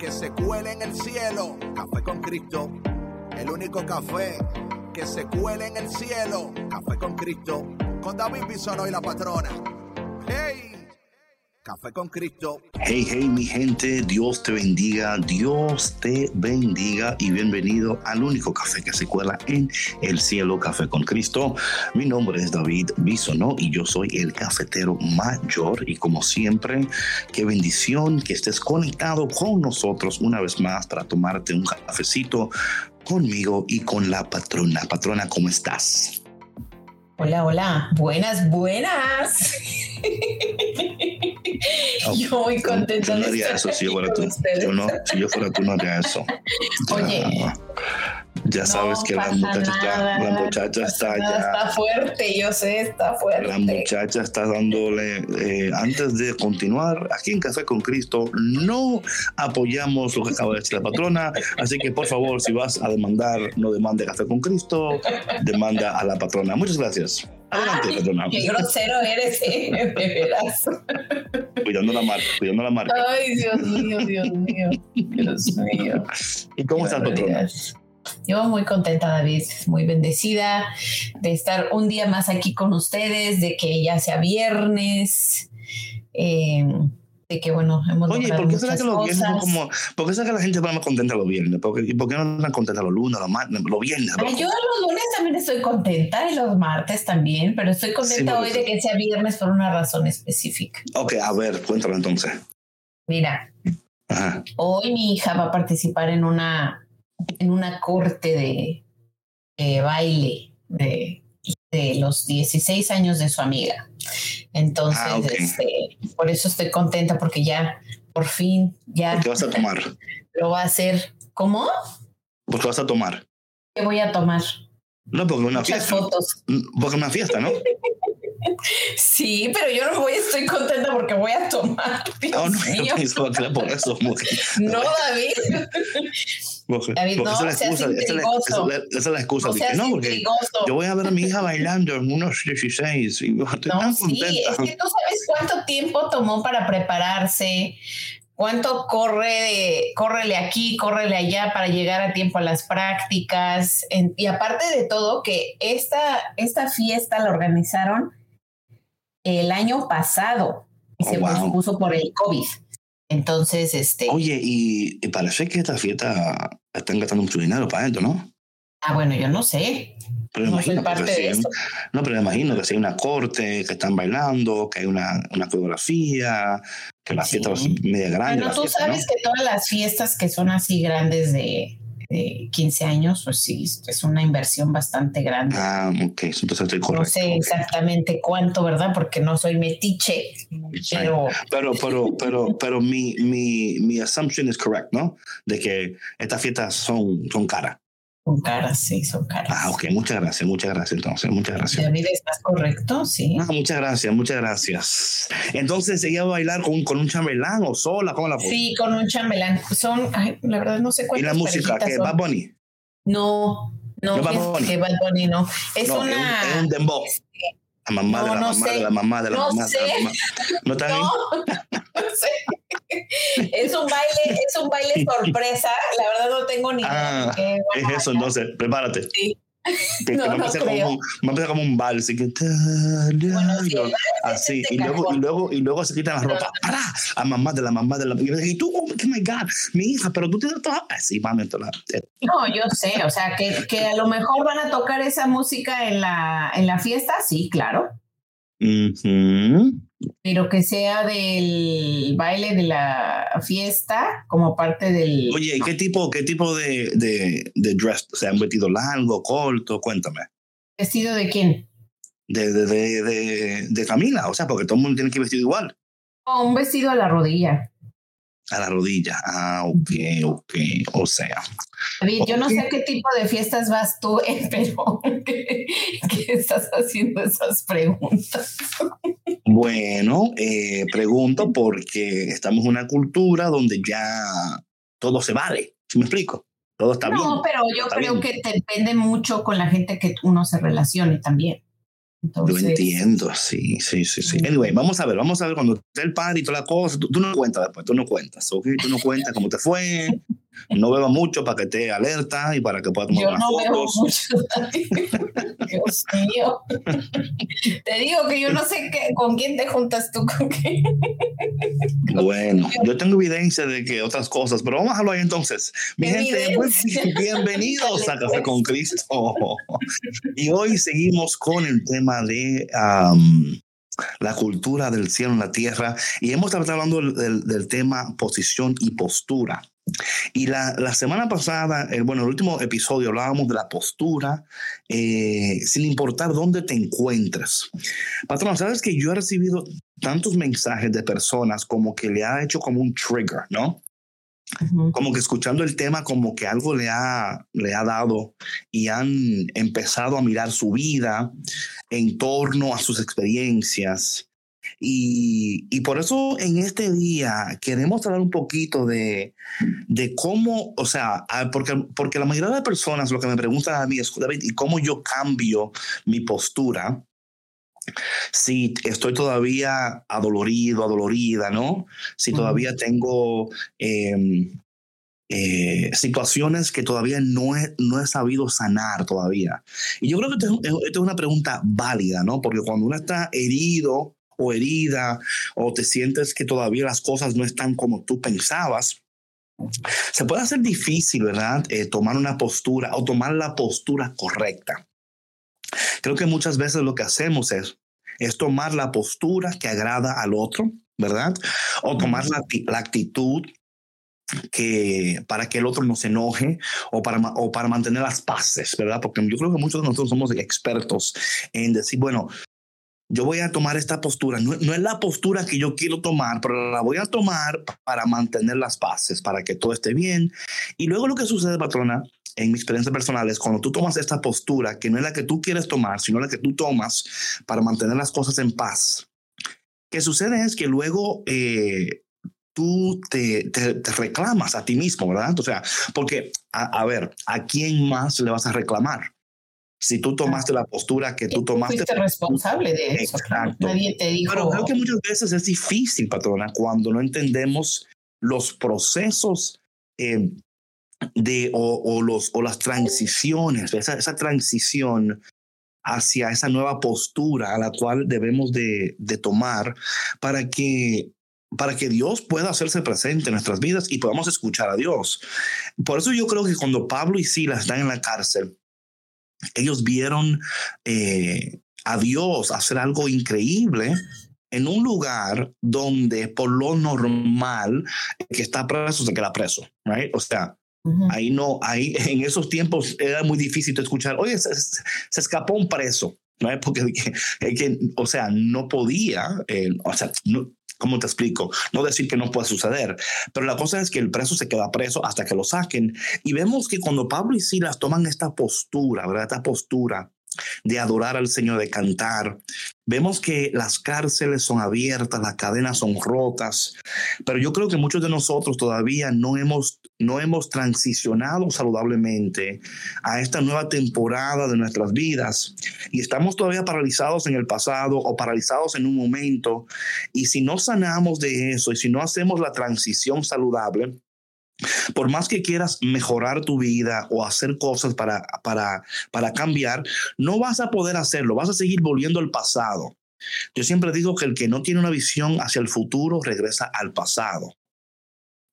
que se cuele en el cielo. Café con Cristo, el único café que se cuele en el cielo. Café con Cristo, con David Bisono y la patrona. ¡Hey! Café con Cristo. Hey, hey, mi gente, Dios te bendiga, Dios te bendiga y bienvenido al único café que se cuela en el cielo, Café con Cristo. Mi nombre es David Bisono y yo soy el cafetero mayor y como siempre, qué bendición que estés conectado con nosotros una vez más para tomarte un cafecito conmigo y con la patrona. Patrona, ¿cómo estás? Hola, hola, buenas, buenas. yo muy contenta. Yo no haría eso si yo fuera tú. Yo no, si yo fuera tú no haría eso. Oye. Ya, sabes que la muchacha, está, la muchacha está ya. Está fuerte, yo sé, está fuerte. La muchacha está dándole. Eh, antes de continuar, aquí en Café con Cristo no apoyamos lo que acaba de decir la patrona. Así que por favor, si vas a demandar, no demande Café con Cristo, demanda a la patrona. Muchas gracias. Adelante, Ay, patrona. Qué grosero eres, ¿eh? De veras. Cuidando la marca, cuidando la marca. Ay, Dios mío, Dios mío. Dios mío. ¿Y cómo estás, patrona? Yo muy contenta, David, muy bendecida de estar un día más aquí con ustedes, de que ya sea viernes, eh, de que bueno, hemos Oye, ¿por qué será que los viernes son como, por qué será que la gente va más contenta los viernes? ¿Por qué, ¿Y por qué no están contentas los lunes, los, martes, los viernes? Ay, yo los lunes también estoy contenta y los martes también, pero estoy contenta Sí, hoy de que sea viernes por una razón específica. Ok, a ver, cuéntame entonces. Mira, Ajá. hoy mi hija va a participar en una, en una corte de, de baile de, de los 16 años de su amiga. Entonces, Ah, ok. este, por eso estoy contenta porque ya, por fin, ya ¿Qué vas a tomar? lo va a hacer. ¿Cómo? ¿Por qué vas a tomar? ¿Qué voy a tomar? No, porque una Muchas fiesta. fotos. Porque una fiesta, ¿no? Sí, pero yo no voy, estoy contenta porque voy a tomar. Dios Oh, no, mío. yo por eso. Porque, No, David. Porque- David, porque no, esa es excusa. Esa es la, esa esa es la excusa. No Dije, no, porque yo voy a ver a mi hija bailando en unos 16 y estoy No, tan sí, contenta. es que tú sabes cuánto tiempo tomó para prepararse, cuánto corre de, córrele aquí, córrele allá para llegar a tiempo a las prácticas. En- y aparte de todo, que esta, esta fiesta la organizaron el año pasado y Oh, se wow. pospuso por el COVID. Entonces, este, Oye, y, y parece que esta fiesta están gastando mucho dinero para esto, ¿no? ah, bueno, yo no sé, Pero no soy imagino parte que de esto. No, pero me imagino que si hay una corte, que están bailando, que hay una, una coreografía, que la Sí. fiesta ser media grande. Bueno, tú fiesta, sabes ¿no? que todas las fiestas que son así grandes de, de 15 años, pues sí, es una inversión bastante grande. Ah, ok, entonces estoy no correcto. sé ok. exactamente cuánto, ¿verdad? Porque no soy metiche, pero Pero, pero, pero, pero mi, mi, mi assumption es correct, ¿no? De que estas fiestas son, son caras. Son caras, sí, son caras. Ah, ok, muchas gracias, muchas gracias entonces, muchas gracias. David, ¿estás correcto? Sí. Ah, muchas gracias, muchas gracias. Entonces, ¿ella va a bailar con, con un chambelán o sola? ¿Cómo la? Sí, con un chambelán. Son, ay, la verdad no sé ¿Y cuántas la música? son. ¿Bad Bunny? No, no, ¿No Bad Bunny? que Bad Bunny no. Es No, es un- una... es un dembow. La mamá No, de la mamá sé. de la mamá de la mamá. de la sé. mamá. ¿No está bien? No, no sé. Es un baile, es un baile sorpresa. La verdad no tengo ni idea. Ah, de qué Es eso, entonces, prepárate. Sí. Que, No, que va, no como, un- va a empezar como un vals. Así, que, Bueno, sí, vals así. este Y luego, y, luego, y luego se quitan la ropa. ¡Para! A mamá de la mamá de la. Y tú, oh my God, mi hija, pero tú tienes toda. Sí, mami, eh, No, yo sé, o sea, que, que a lo mejor van a tocar esa música en la, en la fiesta, sí, claro, ujú. Pero que sea del baile de la fiesta como parte del... Oye, ¿y qué tipo, qué tipo de, de, de dress? O sea, un vestido largo, corto, cuéntame. ¿Vestido de quién? de, de, de, de, Camila, o sea, porque todo el mundo tiene que vestir igual. O un vestido a la rodilla. A la rodilla. Ah, ok, ok. O sea. David, yo no sé qué tipo de fiestas vas tú, pero ¿qué, estás haciendo esas preguntas? Bueno, eh, pregunto porque estamos en una cultura donde ya todo se vale. ¿Sí me explico? Todo está bien. No, pero yo creo que depende mucho con la gente que uno se relacione también. Yo entiendo, sí, sí, sí, sí. Anyway, vamos a ver, vamos a ver cuando esté el par y toda la cosa, tú, no cuentas después, tú no cuentas, ¿ok? Tú no cuentas cómo te fue, no beba mucho para que te alerta y para que puedas tomar Yo no bebo mucho, Dios mío. te digo que yo no sé qué, con quién te juntas tú, con qué. bueno, yo tengo evidencia de que otras cosas, pero vamos a hablar ahí entonces. Mi gente, bienvenidos a Café con Cristo. y hoy seguimos con el tema de la cultura del cielo en la tierra y hemos estado hablando del, tema posición y postura. Y la, la, semana pasada, el, bueno, el último episodio hablábamos de la postura, eh, sin importar dónde te encuentres. Patrón, sabes que yo he recibido tantos mensajes de personas como que le ha hecho como un trigger, ¿no? Como que escuchando el tema, como que algo le ha, le ha dado y han empezado a mirar su vida en torno a sus experiencias. Y, y, por eso en este día queremos hablar un poquito de, de cómo, o sea, porque, porque la mayoría de personas lo que me preguntan a mí es, David, ¿y cómo yo cambio mi postura? si estoy todavía adolorido, adolorida, ¿no? Si todavía tengo em, eh, situaciones que todavía no he, no he sabido sanar todavía. Y yo creo que esto es una pregunta válida, ¿no? Porque cuando uno está herido o herida o te sientes que todavía las cosas no están como tú pensabas, se puede hacer difícil, ¿verdad? Eh, tomar una postura o tomar la postura correcta. Creo que muchas veces lo que hacemos es, es tomar la postura que agrada al otro, ¿verdad? O tomar la, la actitud que para que el otro no se enoje o para, o para mantener las paces, ¿verdad? Porque yo creo que muchos de nosotros somos expertos en decir, bueno, yo voy a tomar esta postura. No, no, es la postura que yo quiero tomar, pero la voy a tomar para mantener las paces, para que todo esté bien. Y luego lo que sucede, patrona, en mi experiencia personal es cuando tú tomas esta postura, que no es la que tú quieres tomar, sino la que tú tomas para mantener las cosas en paz. ¿Qué sucede es que luego eh, tú te, te, reclamas a ti mismo, ¿verdad? O sea, porque, a, ver, ¿a quién más le vas a reclamar? Si tú tomaste la postura que tú tomaste. Fuiste responsable de eso. Exacto. Nadie te dijo. Pero creo que muchas veces es difícil, patrona, cuando no entendemos los procesos eh, de, o, los, o las transiciones, esa, esa transición hacia esa nueva postura a la cual debemos de, de tomar para que para que Dios pueda hacerse presente en nuestras vidas y podamos escuchar a Dios. Por eso yo creo que cuando Pablo y Silas están en la cárcel, ellos vieron eh, a Dios hacer algo increíble en un lugar donde por lo normal que está preso se queda preso, right? O sea, Ahí no, ahí en esos tiempos era muy difícil escuchar, oye, se, escapó un preso, ¿no? Porque, que, o sea, no podía, eh, o sea, no, ¿Cómo te explico? No decir que no puede suceder, pero la cosa es que el preso se queda preso hasta que lo saquen. Y vemos que cuando Pablo y Silas toman esta postura, ¿verdad? Esta postura de adorar al Señor, de cantar. Vemos que las cárceles son abiertas, las cadenas son rotas, pero yo creo que muchos de nosotros todavía no hemos, no hemos transicionado saludablemente a esta nueva temporada de nuestras vidas y estamos todavía paralizados en el pasado o paralizados en un momento. Y si no sanamos de eso y si no hacemos la transición saludable, por más que quieras mejorar tu vida o hacer cosas para, para, para cambiar, no vas a poder hacerlo, vas a seguir volviendo al pasado. Yo siempre digo que el que no tiene una visión hacia el futuro regresa al pasado.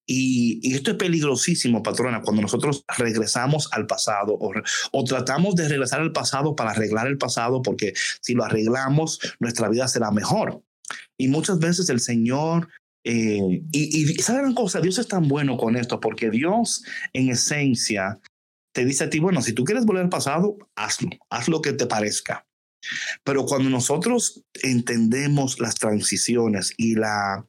Y, y, esto es peligrosísimo, patrona, cuando nosotros regresamos al pasado o, o, tratamos de regresar al pasado para arreglar el pasado, porque si lo arreglamos, nuestra vida será mejor. Y muchas veces el Señor eh, y, ¿saben cosa? Dios es tan bueno con esto porque Dios en esencia te dice a ti, bueno, si tú quieres volver al pasado, hazlo, haz lo que te parezca. Pero cuando nosotros entendemos las transiciones y la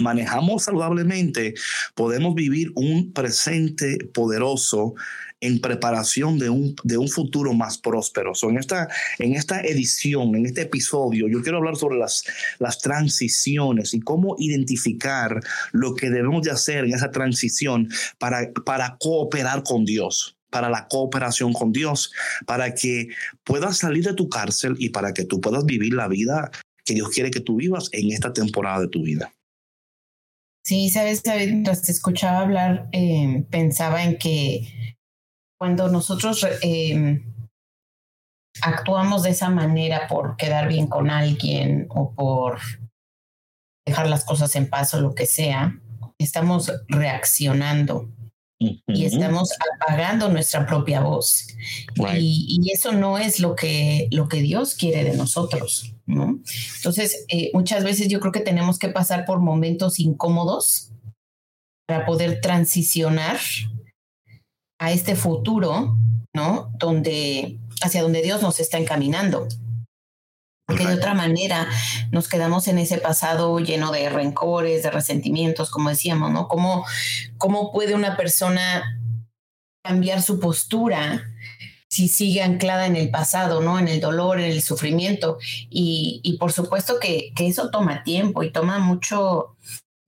manejamos saludablemente, podemos vivir un presente poderoso en preparación de un, de un futuro más próspero. en, esta, en esta edición, en este episodio, yo quiero hablar sobre las, las transiciones y cómo identificar lo que debemos de hacer en esa transición para, para cooperar con Dios para la cooperación con Dios, para que puedas salir de tu cárcel y para que tú puedas vivir la vida que Dios quiere que tú vivas en esta temporada de tu vida. Sí, sabes, mientras te escuchaba hablar, eh, pensaba en que cuando nosotros eh, actuamos de esa manera por quedar bien con alguien o por dejar las cosas en paz o lo que sea, estamos reaccionando y estamos apagando nuestra propia voz. Y, eso no es lo que, lo que Dios quiere de nosotros. ¿no? Entonces, eh, muchas veces yo creo que tenemos que pasar por momentos incómodos para poder transicionar a este futuro, ¿no? Donde, hacia donde Dios nos está encaminando. Porque de otra manera nos quedamos en ese pasado lleno de rencores, de resentimientos, como decíamos, ¿no? ¿Cómo, cómo puede una persona cambiar su postura si sigue anclada en el pasado, ¿no? En el dolor, en el sufrimiento. Y, y por supuesto que, que, eso toma tiempo y toma mucho,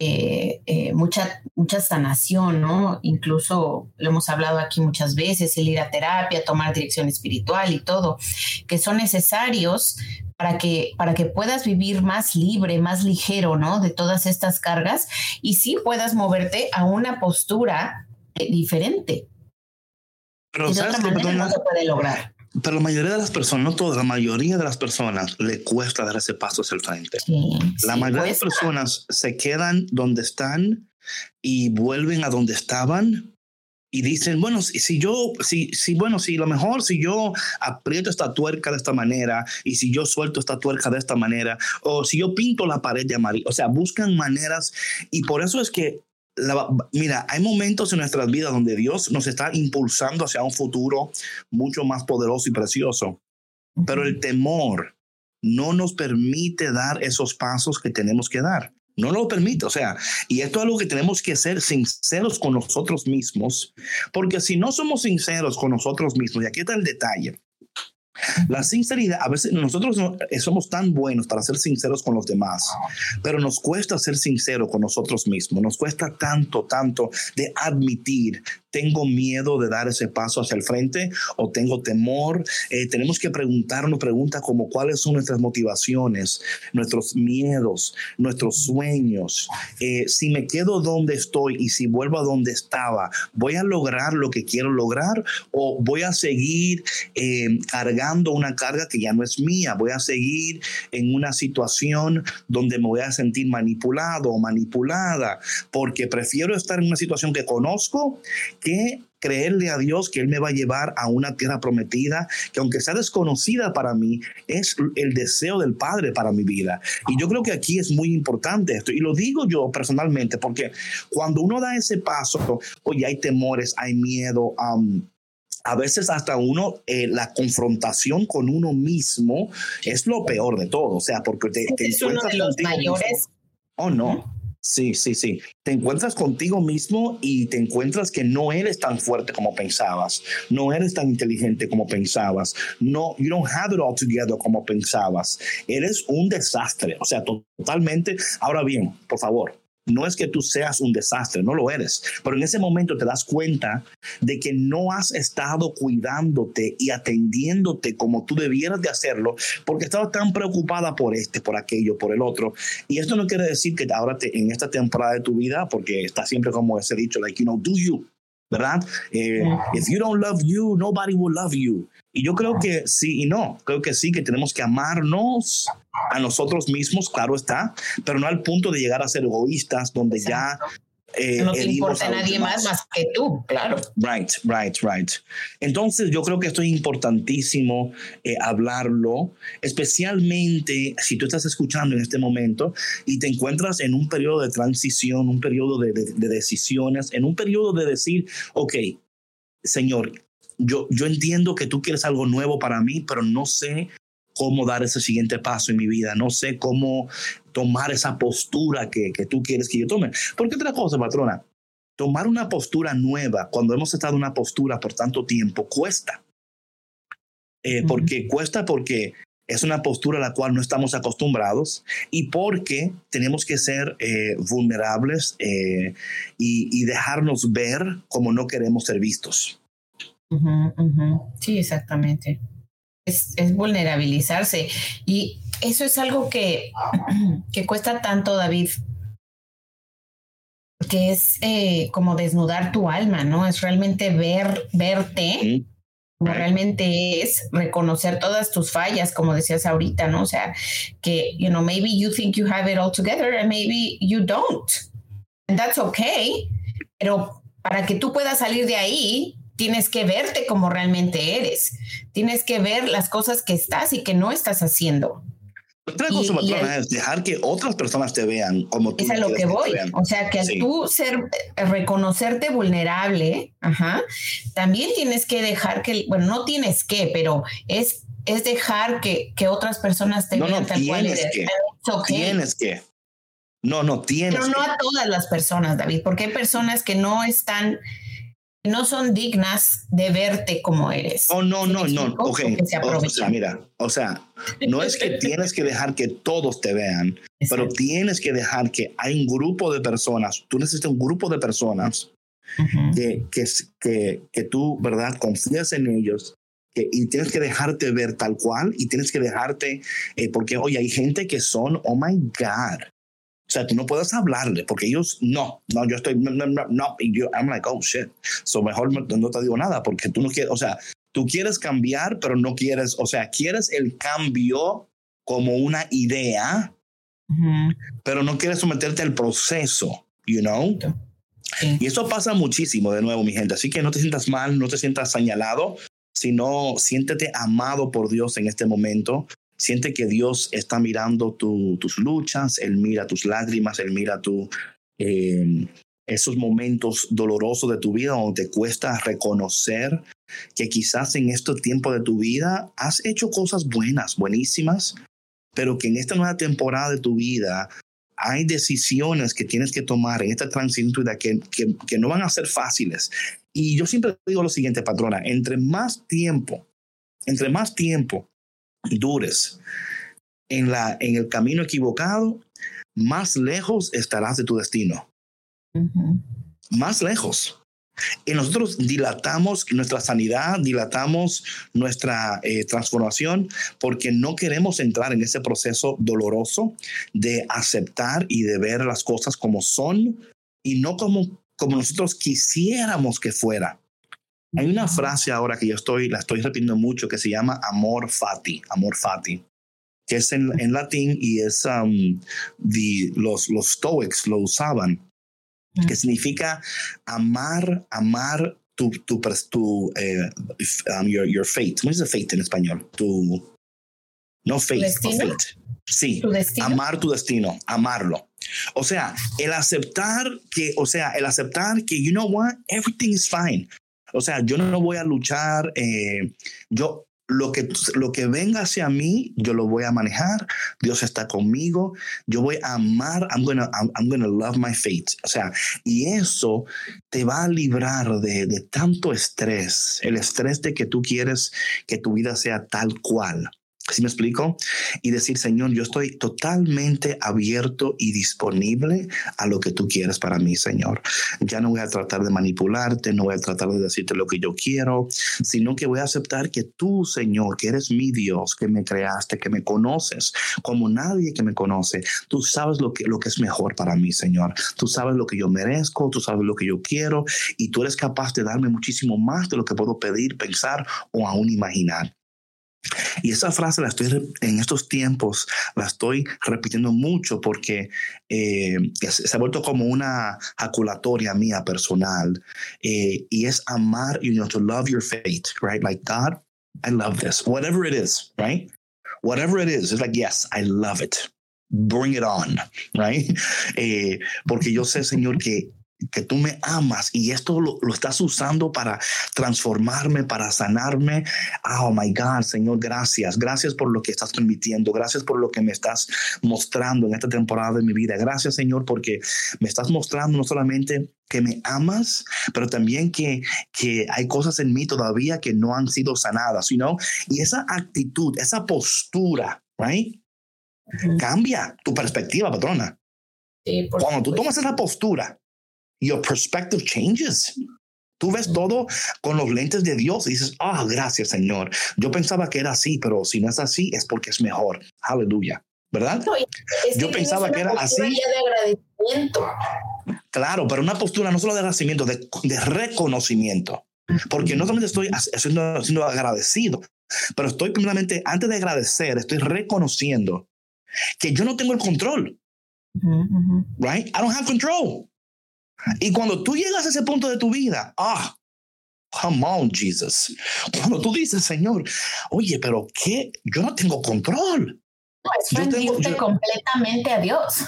eh, eh, mucha, mucha sanación, ¿no? Incluso lo hemos hablado aquí muchas veces, el ir a terapia, tomar dirección espiritual y todo, que son necesarios para que, para que puedas vivir más libre, más ligero, ¿no? De todas estas cargas y sí puedas moverte a una postura eh, diferente. Pero, de otra manera no se puede lograr. Pero la mayoría de las personas, no todas, la mayoría de las personas le cuesta dar ese paso hacia el frente. la mayoría de las personas se quedan donde están y vuelven a donde estaban y dicen, bueno, si, si yo, si, si, bueno, si lo mejor, si yo aprieto esta tuerca de esta manera y si yo suelto esta tuerca de esta manera o si yo pinto la pared de amarillo, o sea, buscan maneras y por eso es que mira, hay momentos en nuestras vidas donde Dios nos está impulsando hacia un futuro mucho más poderoso y precioso, pero el temor no nos permite dar esos pasos que tenemos que dar. No lo permite, o sea, y esto es algo que tenemos que ser sinceros con nosotros mismos, porque si no somos sinceros con nosotros mismos, y aquí está el detalle, la sinceridad, a veces nosotros eh, somos tan buenos para ser sinceros con los demás, pero nos cuesta ser sinceros con nosotros mismos, nos cuesta tanto, tanto de admitir, tengo miedo de dar ese paso hacia el frente o tengo temor. Eh, tenemos que preguntarnos preguntas como cuáles son nuestras motivaciones, nuestros miedos, nuestros sueños. Eh, si me quedo donde estoy y si vuelvo a donde estaba, ¿voy a lograr lo que quiero lograr o voy a seguir cargando? una carga que ya no es mía, voy a seguir en una situación donde me voy a sentir manipulado o manipulada, porque prefiero estar en una situación que conozco que creerle a Dios que Él me va a llevar a una tierra prometida, que aunque sea desconocida para mí, es el deseo del Padre para mi vida. Y yo creo que aquí es muy importante esto. Y lo digo yo personalmente, porque cuando uno da ese paso, oye, hay temores, hay miedo, a veces hasta uno, eh, la confrontación con uno mismo es lo peor de todo, o sea, porque te, es uno de los mayores. Oh, no. Sí, sí, sí. Te encuentras contigo mismo y te encuentras que no eres tan fuerte como pensabas, no eres tan inteligente como pensabas, no, you don't have it all together como pensabas. Eres un desastre, o sea, totalmente. Ahora bien, por favor, no es que tú seas un desastre, no lo eres, pero en ese momento te das cuenta de que no has estado cuidándote y atendiéndote como tú debieras de hacerlo porque estabas tan preocupada por este, por aquello, por el otro. Y esto no quiere decir que ahora te, en esta temporada de tu vida, porque está siempre como ese dicho, like, you know, do you, ¿verdad? Eh, if you don't love you, nobody will love you. Y yo creo que sí y no, creo que sí, que tenemos que amarnos a nosotros mismos, claro está, pero no al punto de llegar a ser egoístas, donde ya... Eh, no te importa a nadie más más que tú, claro. Right, right, right. Entonces yo creo que esto es importantísimo eh, hablarlo, especialmente si tú estás escuchando en este momento y te encuentras en un periodo de transición, un periodo de, de decisiones, en un periodo de decir, ok, Señor, yo, yo entiendo que tú quieres algo nuevo para mí, pero no sé cómo dar ese siguiente paso en mi vida, no sé cómo tomar esa postura que, que tú quieres que yo tome. Porque otra cosa, patrona, tomar una postura nueva cuando hemos estado en una postura por tanto tiempo cuesta. Eh, Porque cuesta porque es una postura a la cual no estamos acostumbrados y porque tenemos que ser eh, vulnerables eh, y, y, dejarnos ver como no queremos ser vistos. Uh -huh, uh -huh. Sí, exactamente. Es, es, vulnerabilizarse y eso es algo que, que cuesta tanto, David, que es eh, como desnudar tu alma, ¿no? Es realmente ver, verte. Como realmente es reconocer todas tus fallas, como decías ahorita, ¿no? O sea, que, you know, maybe you think you have it all together and maybe you don't. And that's okay. Pero para que tú puedas salir de ahí, tienes que verte como realmente eres. Tienes que ver las cosas que estás y que no estás haciendo. Otra cosa, patrona, es dejar que otras personas te vean como tú. Es a lo que voy. Que o sea, que al sí. tú ser, reconocerte vulnerable, ajá, también tienes que dejar que, bueno, no tienes que, pero es, es dejar que, que otras personas te no, vean no, tal cual eres. Que, okay. Tienes que. No, no, tienes Pero no que. a todas las personas, David, porque hay personas que no están no son dignas de verte como eres. Oh, no, no, no. Ok. O sea, mira, o sea, no es que tienes que dejar que todos te vean, Exacto. pero tienes que dejar que hay un grupo de personas, tú necesitas un grupo de personas uh -huh. que, que, que, que, tú, ¿verdad?, confías en ellos. Que, y tienes que dejarte ver tal cual y tienes que dejarte, eh, porque oye, hay gente que son, oh my God, o sea, tú no puedes hablarle porque ellos no, no, yo estoy, no, no, no. Y yo, I'm like, oh shit. So mejor no, no, te digo nada porque tú no quieres, o sea, tú quieres cambiar, pero no quieres, o sea, quieres el cambio como una idea, uh -huh. pero no quieres someterte al proceso, you know? Sí. Y eso pasa muchísimo de nuevo, mi gente. Así que no te sientas mal, no te sientas señalado, sino siéntete amado por Dios en este momento. Siente que Dios está mirando tu, tus luchas, Él mira tus lágrimas, Él mira tu, eh, esos momentos dolorosos de tu vida donde te cuesta reconocer que quizás en este tiempo de tu vida has hecho cosas buenas, buenísimas, pero que en esta nueva temporada de tu vida hay decisiones que tienes que tomar en esta transición que, que no van a ser fáciles. Y yo siempre digo lo siguiente, patrona, entre más tiempo, entre más tiempo dures en, la, en el camino equivocado, más lejos estarás de tu destino. Uh -huh. Más lejos. Y nosotros dilatamos nuestra sanidad, dilatamos nuestra eh, transformación porque no queremos entrar en ese proceso doloroso de aceptar y de ver las cosas como son y no como, como nosotros quisiéramos que fuera. Hay una frase ahora que yo estoy, la estoy repitiendo mucho que se llama amor fati, amor fati, que es en, en latín y es um, the, los, los stoics lo usaban, que significa amar, amar tu, tu, tu eh, um, your, your fate. ¿Cómo dice fate en español? Tu, no fate, ¿Tu no fate. Sí, ¿Tu amar tu destino, amarlo. O sea, el aceptar que, o sea, el aceptar que, you know what, everything is fine. O sea, yo no voy a luchar, eh, yo lo que, lo que venga hacia mí, yo lo voy a manejar, Dios está conmigo, yo voy a amar, I'm gonna, I'm, gonna love my fate. O sea, y eso te va a librar de, de tanto estrés, el estrés de que tú quieres que tu vida sea tal cual. ¿Sí me explico? Y decir, Señor, yo estoy totalmente abierto y disponible a lo que tú quieres para mí, Señor. Ya no voy a tratar de manipularte, no voy a tratar de decirte lo que yo quiero, sino que voy a aceptar que tú, Señor, que eres mi Dios, que me creaste, que me conoces como nadie que me conoce, tú sabes lo que, lo que es mejor para mí, Señor. Tú sabes lo que yo merezco, tú sabes lo que yo quiero y tú eres capaz de darme muchísimo más de lo que puedo pedir, pensar o aún imaginar. Y esa frase la estoy en estos tiempos, la estoy repitiendo mucho porque eh, se ha vuelto como una jaculatoria mía personal. Eh, y es amar, you know, to love your fate, right? Like, God, I love this, whatever it is, right? Whatever it is, it's like, yes, I love it. Bring it on, right? Eh, porque yo sé, Señor, que que tú me amas y esto lo, lo, estás usando para transformarme, para sanarme. Oh my God, Señor, gracias. Gracias por lo que estás permitiendo. Gracias por lo que me estás mostrando en esta temporada de mi vida. Gracias, Señor, porque me estás mostrando no solamente que me amas, pero también que, que hay cosas en mí todavía que no han sido sanadas, ¿no? Y esa actitud, esa postura, right? Cambia tu perspectiva, patrona. Cuando tú tomas esa postura, your perspective changes. Tú ves todo con los lentes de Dios y dices, ah, gracias Señor. Yo pensaba que era así, pero si no es así es porque es mejor. Aleluya. ¿Verdad? Yo pensaba que era así. De agradecimiento. Claro, pero una postura no solo de agradecimiento, de, de reconocimiento. Porque no solamente estoy siendo, siendo agradecido, pero estoy primeramente, antes de agradecer, estoy reconociendo que yo no tengo el control. Right? I don't have control. Y cuando tú llegas a ese punto de tu vida, ah, come on, Jesus. Cuando tú dices, Señor, oye, pero ¿qué? Yo no tengo control. No, es yo tengo, completamente a Dios.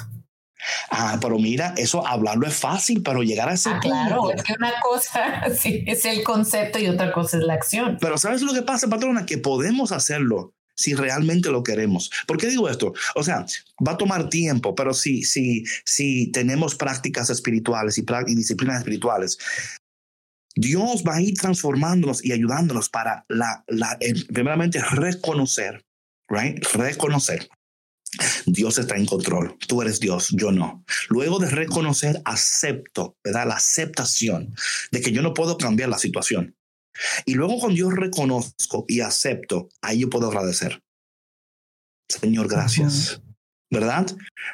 Ah, pero mira, eso hablarlo es fácil, pero llegar a ese ah, Claro, es que una cosa sí, es el concepto y otra cosa es la acción. Pero ¿sabes lo que pasa, patrona? Que podemos hacerlo si realmente lo queremos. ¿Por qué digo esto? O sea, va a tomar tiempo, pero si, si, si tenemos prácticas espirituales y, disciplinas espirituales, Dios va a ir transformándonos y ayudándonos para, la, la, primeramente, reconocer, right? Reconocer. Dios está en control, tú eres Dios, yo no. Luego de reconocer, acepto, ¿verdad? La aceptación de que yo no puedo cambiar la situación. Y luego cuando yo reconozco y acepto, ahí yo puedo agradecer. Señor, gracias. ¿Verdad?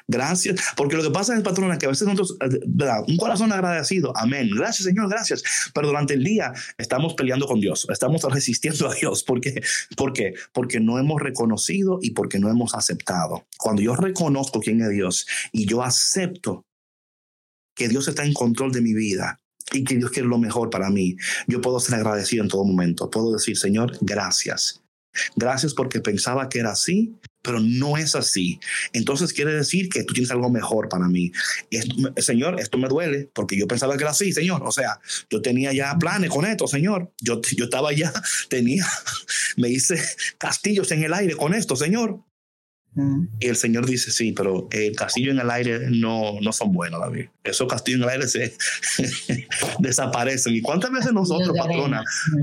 Gracias. Porque lo que pasa es, patrona, que a veces nosotros, eh, ¿verdad? Un corazón agradecido. Amén. Gracias, Señor, gracias. Pero durante el día estamos peleando con Dios. Estamos resistiendo a Dios. ¿Por qué? ¿Por qué? Porque no hemos reconocido y porque no hemos aceptado. Cuando yo reconozco quién es Dios y yo acepto que Dios está en control de mi vida, y que Dios quiere lo mejor para mí, yo puedo ser agradecido en todo momento. Puedo decir, Señor, gracias. Gracias porque pensaba que era así, pero no es así. Entonces quiere decir que tú tienes algo mejor para mí. señor, esto me duele porque yo pensaba que era así, Señor. O sea, yo tenía ya planes con esto, Señor. Yo, yo estaba ya, tenía, me hice castillos en el aire con esto, Señor. Y el Señor dice, sí, pero el castillo en el aire no, no son buenos, David. Esos castillos en el aire se desaparecen. ¿Y cuántas veces nosotros, patrona,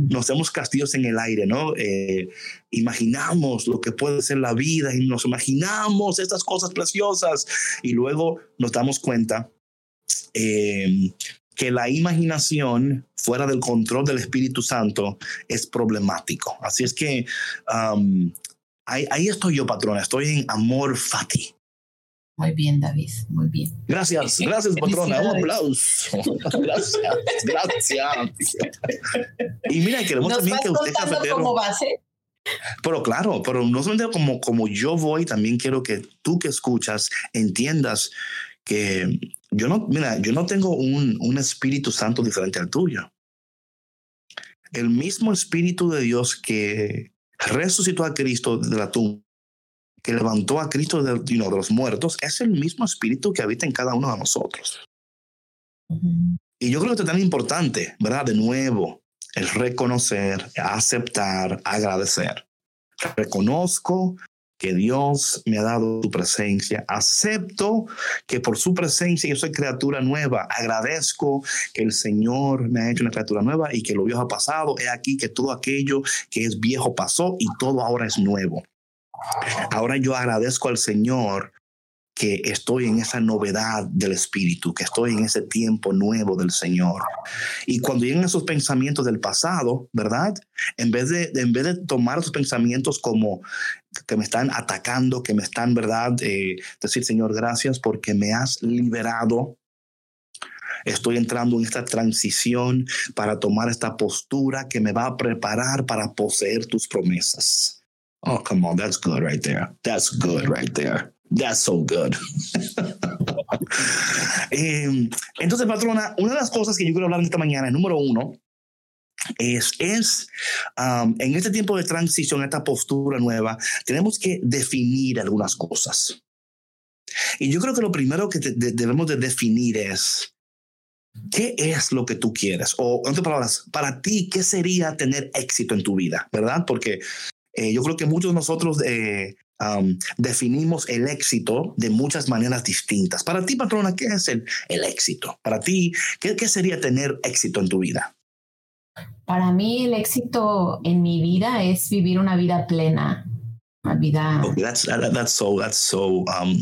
nos hacemos castillos en el aire, no? Eh, imaginamos lo que puede ser la vida y nos imaginamos estas cosas preciosas y luego nos damos cuenta eh, que la imaginación fuera del control del Espíritu Santo es problemático. Así es que um, Ahí, estoy yo, patrona. Estoy en amor fati. Muy bien, David. Muy bien. Gracias, gracias, patrona. Un aplauso. gracias, gracias. Y mira, queremos también que usted, cafetero. Como base? Pero claro, pero no solamente como, como yo voy, también quiero que tú que escuchas entiendas que yo no, mira, yo no tengo un, un Espíritu Santo diferente al tuyo. El mismo Espíritu de Dios que resucitó a Cristo de la tumba, que levantó a Cristo de, de los muertos, es el mismo espíritu que habita en cada uno de nosotros. Y yo creo que es tan importante, ¿verdad? De nuevo, el reconocer, aceptar, agradecer. Reconozco que Dios me ha dado su presencia. Acepto que por su presencia yo soy criatura nueva. Agradezco que el Señor me ha hecho una criatura nueva y que lo viejo ha pasado. He aquí que todo aquello que es viejo pasó y todo ahora es nuevo. Ahora yo agradezco al Señor que estoy en esa novedad del Espíritu, que estoy en ese tiempo nuevo del Señor. Y cuando llegan esos pensamientos del pasado, ¿verdad? En vez de, en vez de tomar esos pensamientos como que me están atacando, que me están, ¿verdad? Eh, decir, Señor, gracias porque me has liberado. Estoy entrando en esta transición para tomar esta postura que me va a preparar para poseer tus promesas. Oh, come on, that's good right there. That's good right there. That's so good. Em, entonces, patrona, una de las cosas que yo quiero hablar esta mañana, número uno, es, es um, en este tiempo de transición, esta postura nueva, tenemos que definir algunas cosas. Y yo creo que lo primero que debemos de definir es ¿qué es lo que tú quieres? O, en otras palabras, para ti, ¿qué sería tener éxito en tu vida? ¿Verdad? Porque eh, yo creo que muchos de nosotros eh, definimos el éxito de muchas maneras distintas. Para ti, patrona, ¿qué es el, el éxito? Para ti, ¿qué, ¿qué sería tener éxito en tu vida? Para mí el éxito en mi vida es vivir una vida plena, una vida. Okay, that's that's so that's so um,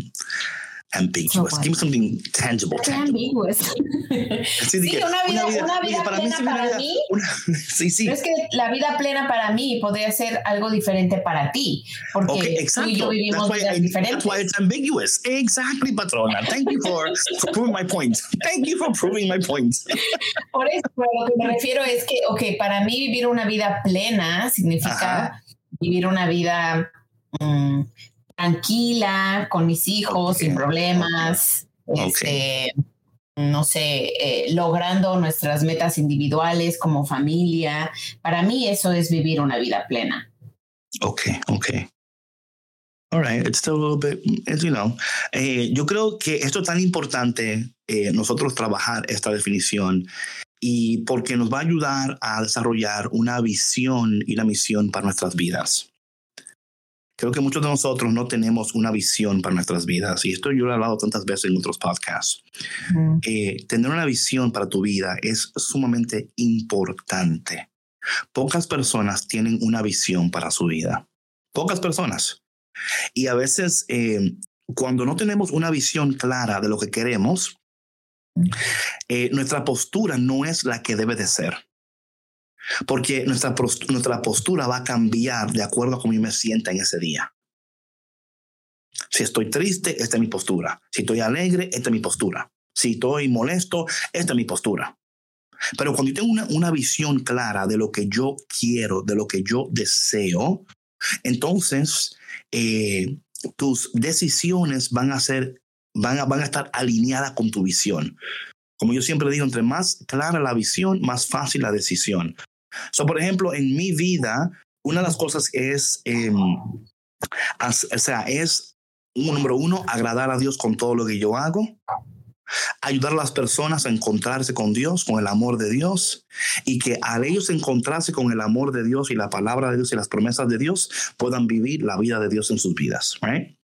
ambiguous. Give me something tangible. ambiguous. sí, una vida, una vida, plena para mí. sí, sí. Pero es que la vida plena para mí podría ser algo diferente para ti, porque okay, tú y yo vivimos vidas diferentes. That's why it's ambiguous. Exactly, patrona. Thank you for, for proving my point. Thank you for proving my point. Por eso, lo que me refiero es que, ok, para mí vivir una vida plena significa vivir una vida mm, tranquila, con mis hijos, sin problemas, este, no sé, eh, logrando nuestras metas individuales como familia. Para mí eso es vivir una vida plena. Ok, ok. All right, it's still a little bit, you know. Eh, yo creo que esto es tan importante eh, nosotros trabajar esta definición y porque nos va a ayudar a desarrollar una visión y una misión para nuestras vidas. Creo que muchos de nosotros no tenemos una visión para nuestras vidas y esto yo lo he hablado tantas veces en otros podcasts. Eh, tener una visión para tu vida es sumamente importante. Pocas personas tienen una visión para su vida. Pocas personas. Y a veces eh, cuando no tenemos una visión clara de lo que queremos, eh, nuestra postura no es la que debe de ser. Porque nuestra, nuestra postura va a cambiar de acuerdo a cómo yo me sienta en ese día. Si estoy triste, esta es mi postura. Si estoy alegre, esta es mi postura. Si estoy molesto, esta es mi postura. Pero cuando yo tengo una, una visión clara de lo que yo quiero, de lo que yo deseo, entonces eh, tus decisiones van a ser, van a, van a estar alineadas con tu visión. Como yo siempre digo, entre más clara la visión, más fácil la decisión. So, por ejemplo, en mi vida, una de las cosas es, em, o sea, es, número uno, agradar a Dios con todo lo que yo hago, ayudar a las personas a encontrarse con Dios, con el amor de Dios, y que al ellos encontrarse con el amor de Dios y la palabra de Dios y las promesas de Dios, puedan vivir la vida de Dios en sus vidas, right?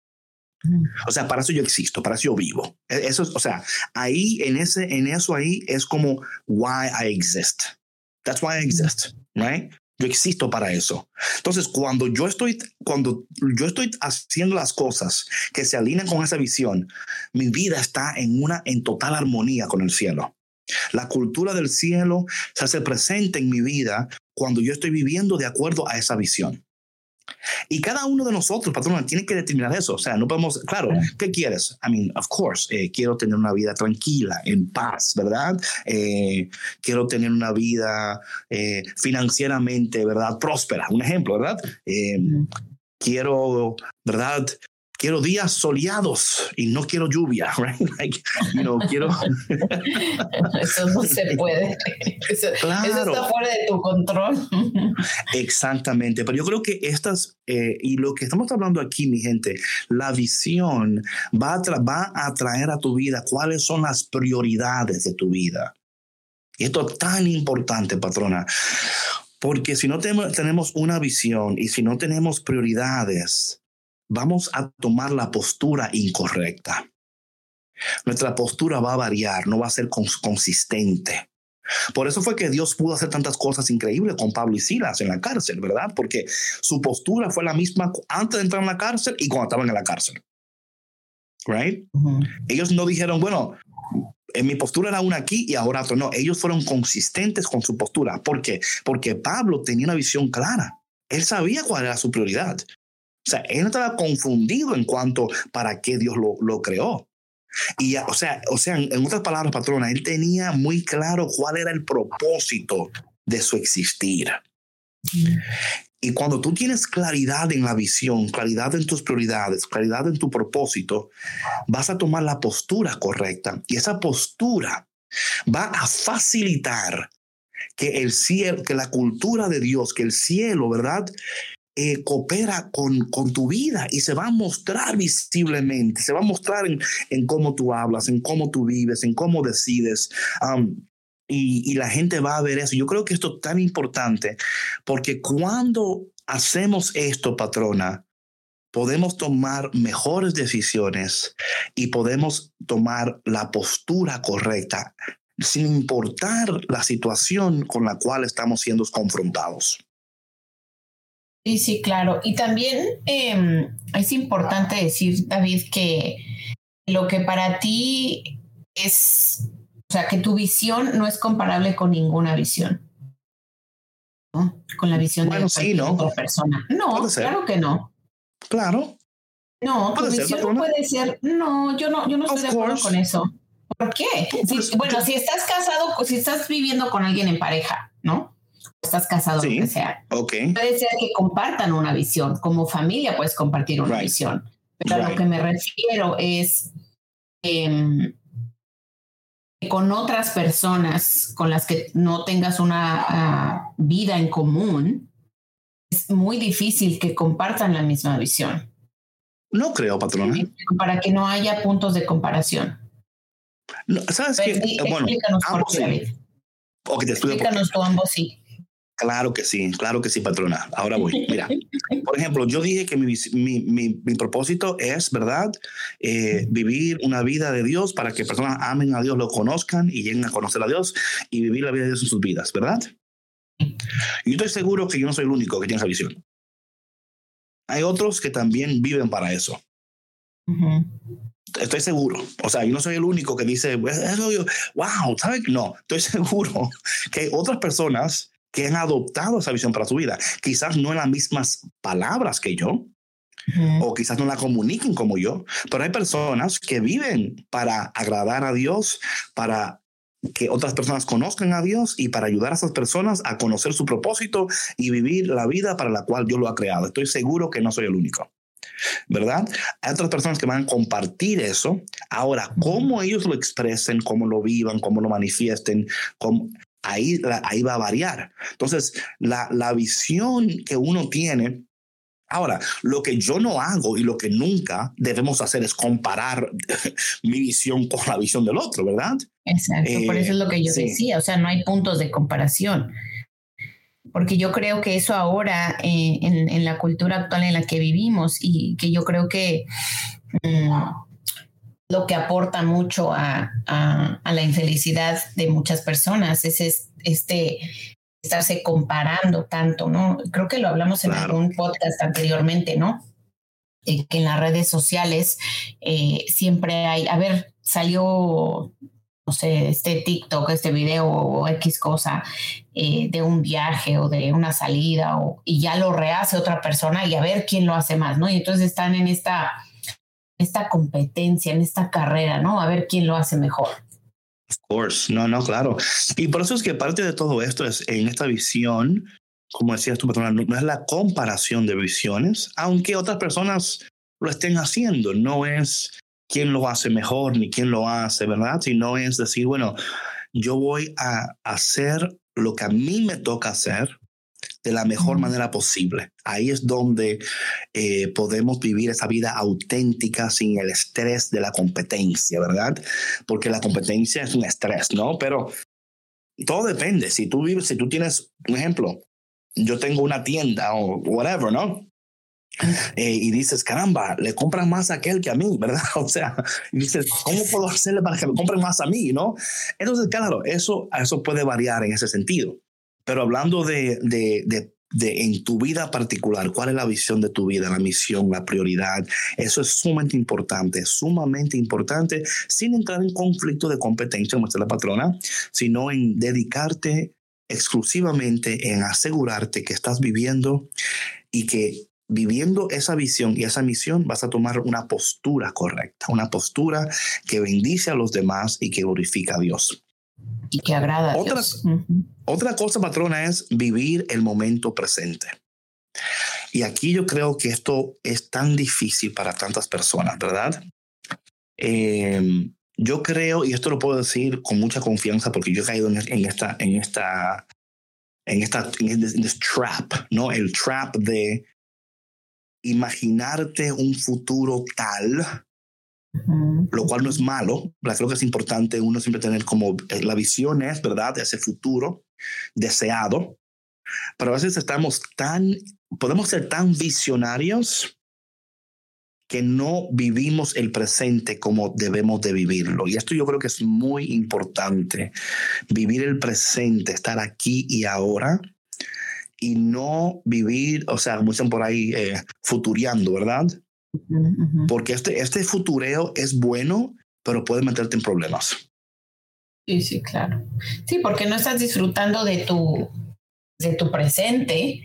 O sea, para eso yo existo, para eso yo vivo. E, eso, o sea, ahí en ese, en eso ahí es como why I exist. That's why I exist, right? Yo existo para eso. Entonces, cuando yo estoy, cuando yo estoy haciendo las cosas que se alinean con esa visión, mi vida está en una, en total armonía con el cielo. La cultura del cielo se hace presente en mi vida cuando yo estoy viviendo de acuerdo a esa visión. Y cada uno de nosotros, patrón, tiene que determinar eso. O sea, no podemos, claro, ¿qué quieres? I mean, of course, eh, quiero tener una vida tranquila, en paz, ¿verdad? Eh, quiero tener una vida eh, financieramente, ¿verdad? Próspera, un ejemplo, ¿verdad? quiero, ¿verdad? Quiero días soleados y no quiero lluvia, right? Like, you know, quiero... eso no se puede. Eso, claro. eso, está fuera de tu control. Exactamente, pero yo creo que estas, eh, y lo que estamos hablando aquí, mi gente, la visión va a, va a traer a tu vida cuáles son las prioridades de tu vida. Y esto es tan importante, patrona, porque si no tenemos una visión y si no tenemos prioridades, vamos a tomar la postura incorrecta. Nuestra postura va a variar, no va a ser consistente. Por eso fue que Dios pudo hacer tantas cosas increíbles con Pablo y Silas en la cárcel, ¿verdad? Porque su postura fue la misma antes de entrar en la cárcel y cuando estaban en la cárcel. Right? Ellos no dijeron, bueno, en mi postura era una aquí y ahora otra. No, ellos fueron consistentes con su postura. ¿Por qué? Porque Pablo tenía una visión clara. Él sabía cuál era su prioridad. O sea, él no estaba confundido en cuanto para qué Dios lo, lo creó. Y, o sea, o sea, en otras palabras, patrona, él tenía muy claro cuál era el propósito de su existir. Y cuando tú tienes claridad en la visión, claridad en tus prioridades, claridad en tu propósito, vas a tomar la postura correcta. Y esa postura va a facilitar que el cielo, que la cultura de Dios, que el cielo, ¿verdad? Eh, coopera con, con tu vida y se va a mostrar visiblemente, se va a mostrar en, en cómo tú hablas, en cómo tú vives, en cómo decides. y, y la gente va a ver eso. Yo creo que esto es tan importante porque cuando hacemos esto, patrona, podemos tomar mejores decisiones y podemos tomar la postura correcta sin importar la situación con la cual estamos siendo confrontados. Sí, sí, claro. Y también eh, es importante decir, David, que lo que para ti es, o sea, que tu visión no es comparable con ninguna visión. ¿no? Con la visión bueno, de sí, ¿no? otra persona. No, claro que no. Claro. No, tu visión ser, no puede ser. No, yo no, yo no estoy of de acuerdo course. con eso. ¿Por qué? Si, bueno, si estás casado, si estás viviendo con alguien en pareja, ¿no? Estás casado, sí. lo que sea. Okay. Puede ser que compartan una visión. Como familia puedes compartir una right. visión. Pero right. a lo que me refiero es eh, que con otras personas con las que no tengas una uh, vida en común, es muy difícil que compartan la misma visión. No creo, patrona. Para que no haya puntos de comparación. No, ¿Sabes qué? Bueno, ambos sí. Okay, te explícanos tú ambos sí. Claro que sí, claro que sí, patrona. Ahora voy. Mira, por ejemplo, yo dije que mi, mi, mi, mi propósito es, ¿verdad? Eh, vivir una vida de Dios para que personas amen a Dios, lo conozcan y lleguen a conocer a Dios y vivir la vida de Dios en sus vidas, ¿verdad? Y estoy seguro que yo no soy el único que tiene esa visión. Hay otros que también viven para eso. Uh -huh. Estoy seguro. O sea, yo no soy el único que dice, wow, ¿sabes? No, estoy seguro que hay otras personas que han adoptado esa visión para su vida. Quizás no en las mismas palabras que yo, o quizás no la comuniquen como yo, pero hay personas que viven para agradar a Dios, para que otras personas conozcan a Dios y para ayudar a esas personas a conocer su propósito y vivir la vida para la cual Dios lo ha creado. Estoy seguro que no soy el único. ¿Verdad? Hay otras personas que van a compartir eso. Ahora, cómo ellos lo expresen, cómo lo vivan, cómo lo manifiesten, cómo, ahí, ahí va a variar. Entonces, la, la visión que uno tiene Ahora, lo que yo no hago y lo que nunca debemos hacer es comparar mi visión con la visión del otro, ¿verdad? Exacto, eh, por eso es lo que yo sí. decía, o sea, no hay puntos de comparación. Porque yo creo que eso ahora, eh, en, en, la cultura actual en la que vivimos, y que yo creo que mmm, lo que aporta mucho a, a, a, la infelicidad de muchas personas es este estarse comparando tanto, ¿no? Creo que lo hablamos en claro. algún podcast anteriormente, ¿no? Eh, que en las redes sociales eh, siempre hay, a ver, salió, no sé, este TikTok, este video o X cosa eh, de un viaje o de una salida o, y ya lo rehace otra persona y a ver quién lo hace más, ¿no? Y entonces están en esta, esta competencia, en esta carrera, ¿no? A ver quién lo hace mejor. Of course, no, no, claro. Y por eso es que parte de todo esto es en esta visión, como decías tu patrona, no es la comparación de visiones, aunque otras personas lo estén haciendo, no es quién lo hace mejor ni quién lo hace, ¿verdad? Sino es decir, bueno, yo voy a hacer lo que a mí me toca hacer de la mejor manera posible. Ahí es donde eh, podemos vivir esa vida auténtica sin el estrés de la competencia, ¿verdad? Porque la competencia es un estrés, ¿no? Pero todo depende. Si tú vives, si tú tienes, un ejemplo, yo tengo una tienda o whatever, ¿no? Eh, y dices, caramba, le compran más a aquel que a mí, ¿verdad? O sea, dices, ¿cómo puedo hacerle para que me compren más a mí, no? Entonces, claro, eso, eso puede variar en ese sentido. Pero hablando de, de, de, de, en tu vida particular, cuál es la visión de tu vida, la misión, la prioridad, eso es sumamente importante, sumamente importante, sin entrar en conflicto de competencia, como está la patrona, sino en dedicarte exclusivamente en asegurarte que estás viviendo y que viviendo esa visión y esa misión vas a tomar una postura correcta, una postura que bendice a los demás y que glorifica a Dios. Y que agrada a otra, Dios. Uh -huh. otra cosa, patrona, es vivir el momento presente. Y aquí yo creo que esto es tan difícil para tantas personas, ¿verdad? Eh, yo creo, y esto lo puedo decir con mucha confianza porque yo he caído en, en esta, en esta, en esta, en este trap, ¿no? El trap de imaginarte un futuro tal, lo cual no es malo, creo que es importante uno siempre tener como eh, la visión es, ¿verdad?, de ese futuro deseado, pero a veces estamos tan, podemos ser tan visionarios que no vivimos el presente como debemos de vivirlo. Y esto yo creo que es muy importante, vivir el presente, estar aquí y ahora y no vivir, o sea, como dicen por ahí, eh, ¿verdad? Porque este, este futureo es bueno, pero puede meterte en problemas. Sí, sí, claro. Sí, porque no estás disfrutando de tu, de tu presente.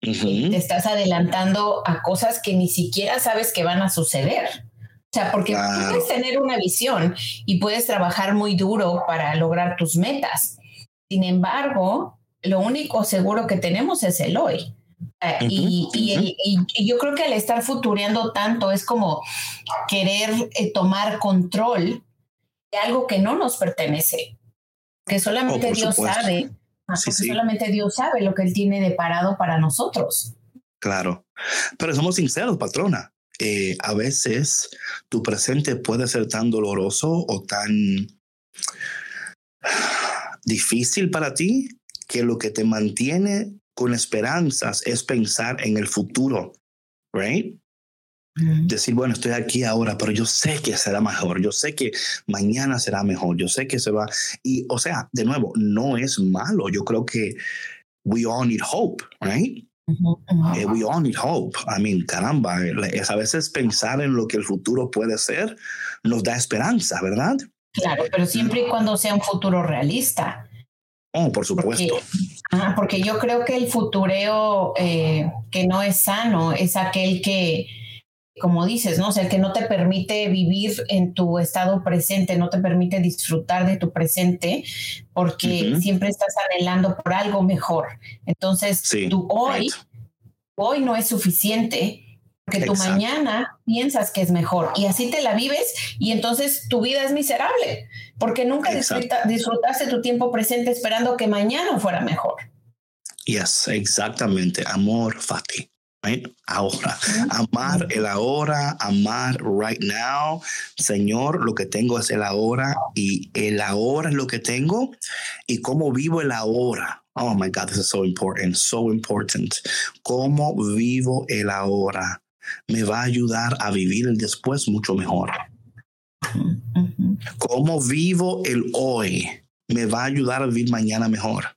Te estás adelantando a cosas que ni siquiera sabes que van a suceder. O sea, porque puedes tener una visión y puedes trabajar muy duro para lograr tus metas. Sin embargo, lo único seguro que tenemos es el hoy. Eh, y, yo creo que al estar futureando tanto es como querer eh, tomar control de algo que no nos pertenece, que solamente oh, Dios sabe, solamente Dios sabe lo que Él tiene de parado para nosotros. Claro, pero somos sinceros, patrona. Eh, a veces tu presente puede ser tan doloroso o tan difícil para ti que lo que te mantiene con esperanzas es pensar en el futuro, right? Decir, bueno, estoy aquí ahora, pero yo sé que será mejor, yo sé que mañana será mejor, yo sé que se va. Y, o sea, de nuevo, no es malo. Yo creo que we all need hope, right? Eh, we all need hope. I mean, caramba, es a veces pensar en lo que el futuro puede ser nos da esperanza, ¿verdad? Claro, pero siempre y cuando sea un futuro realista. Oh, por supuesto. Porque, yo creo que el futureo eh, que no es sano es aquel que, como dices, ¿no? O sea, el que no te permite vivir en tu estado presente, no te permite disfrutar de tu presente, porque siempre estás anhelando por algo mejor. Entonces, tú hoy, hoy no es suficiente porque tu mañana piensas que es mejor y así te la vives y entonces tu vida es miserable porque nunca disfrutaste tu tiempo presente esperando que mañana fuera mejor. Yes, exactamente. Amor, Fati. Ahora, amar el ahora, amar right now. Señor, lo que tengo es el ahora y el ahora es lo que tengo y cómo vivo el ahora. Oh my God, this is so important, so important. Cómo vivo el ahora me va a ayudar a vivir el después mucho mejor. Cómo vivo el hoy me va a ayudar a vivir mañana mejor.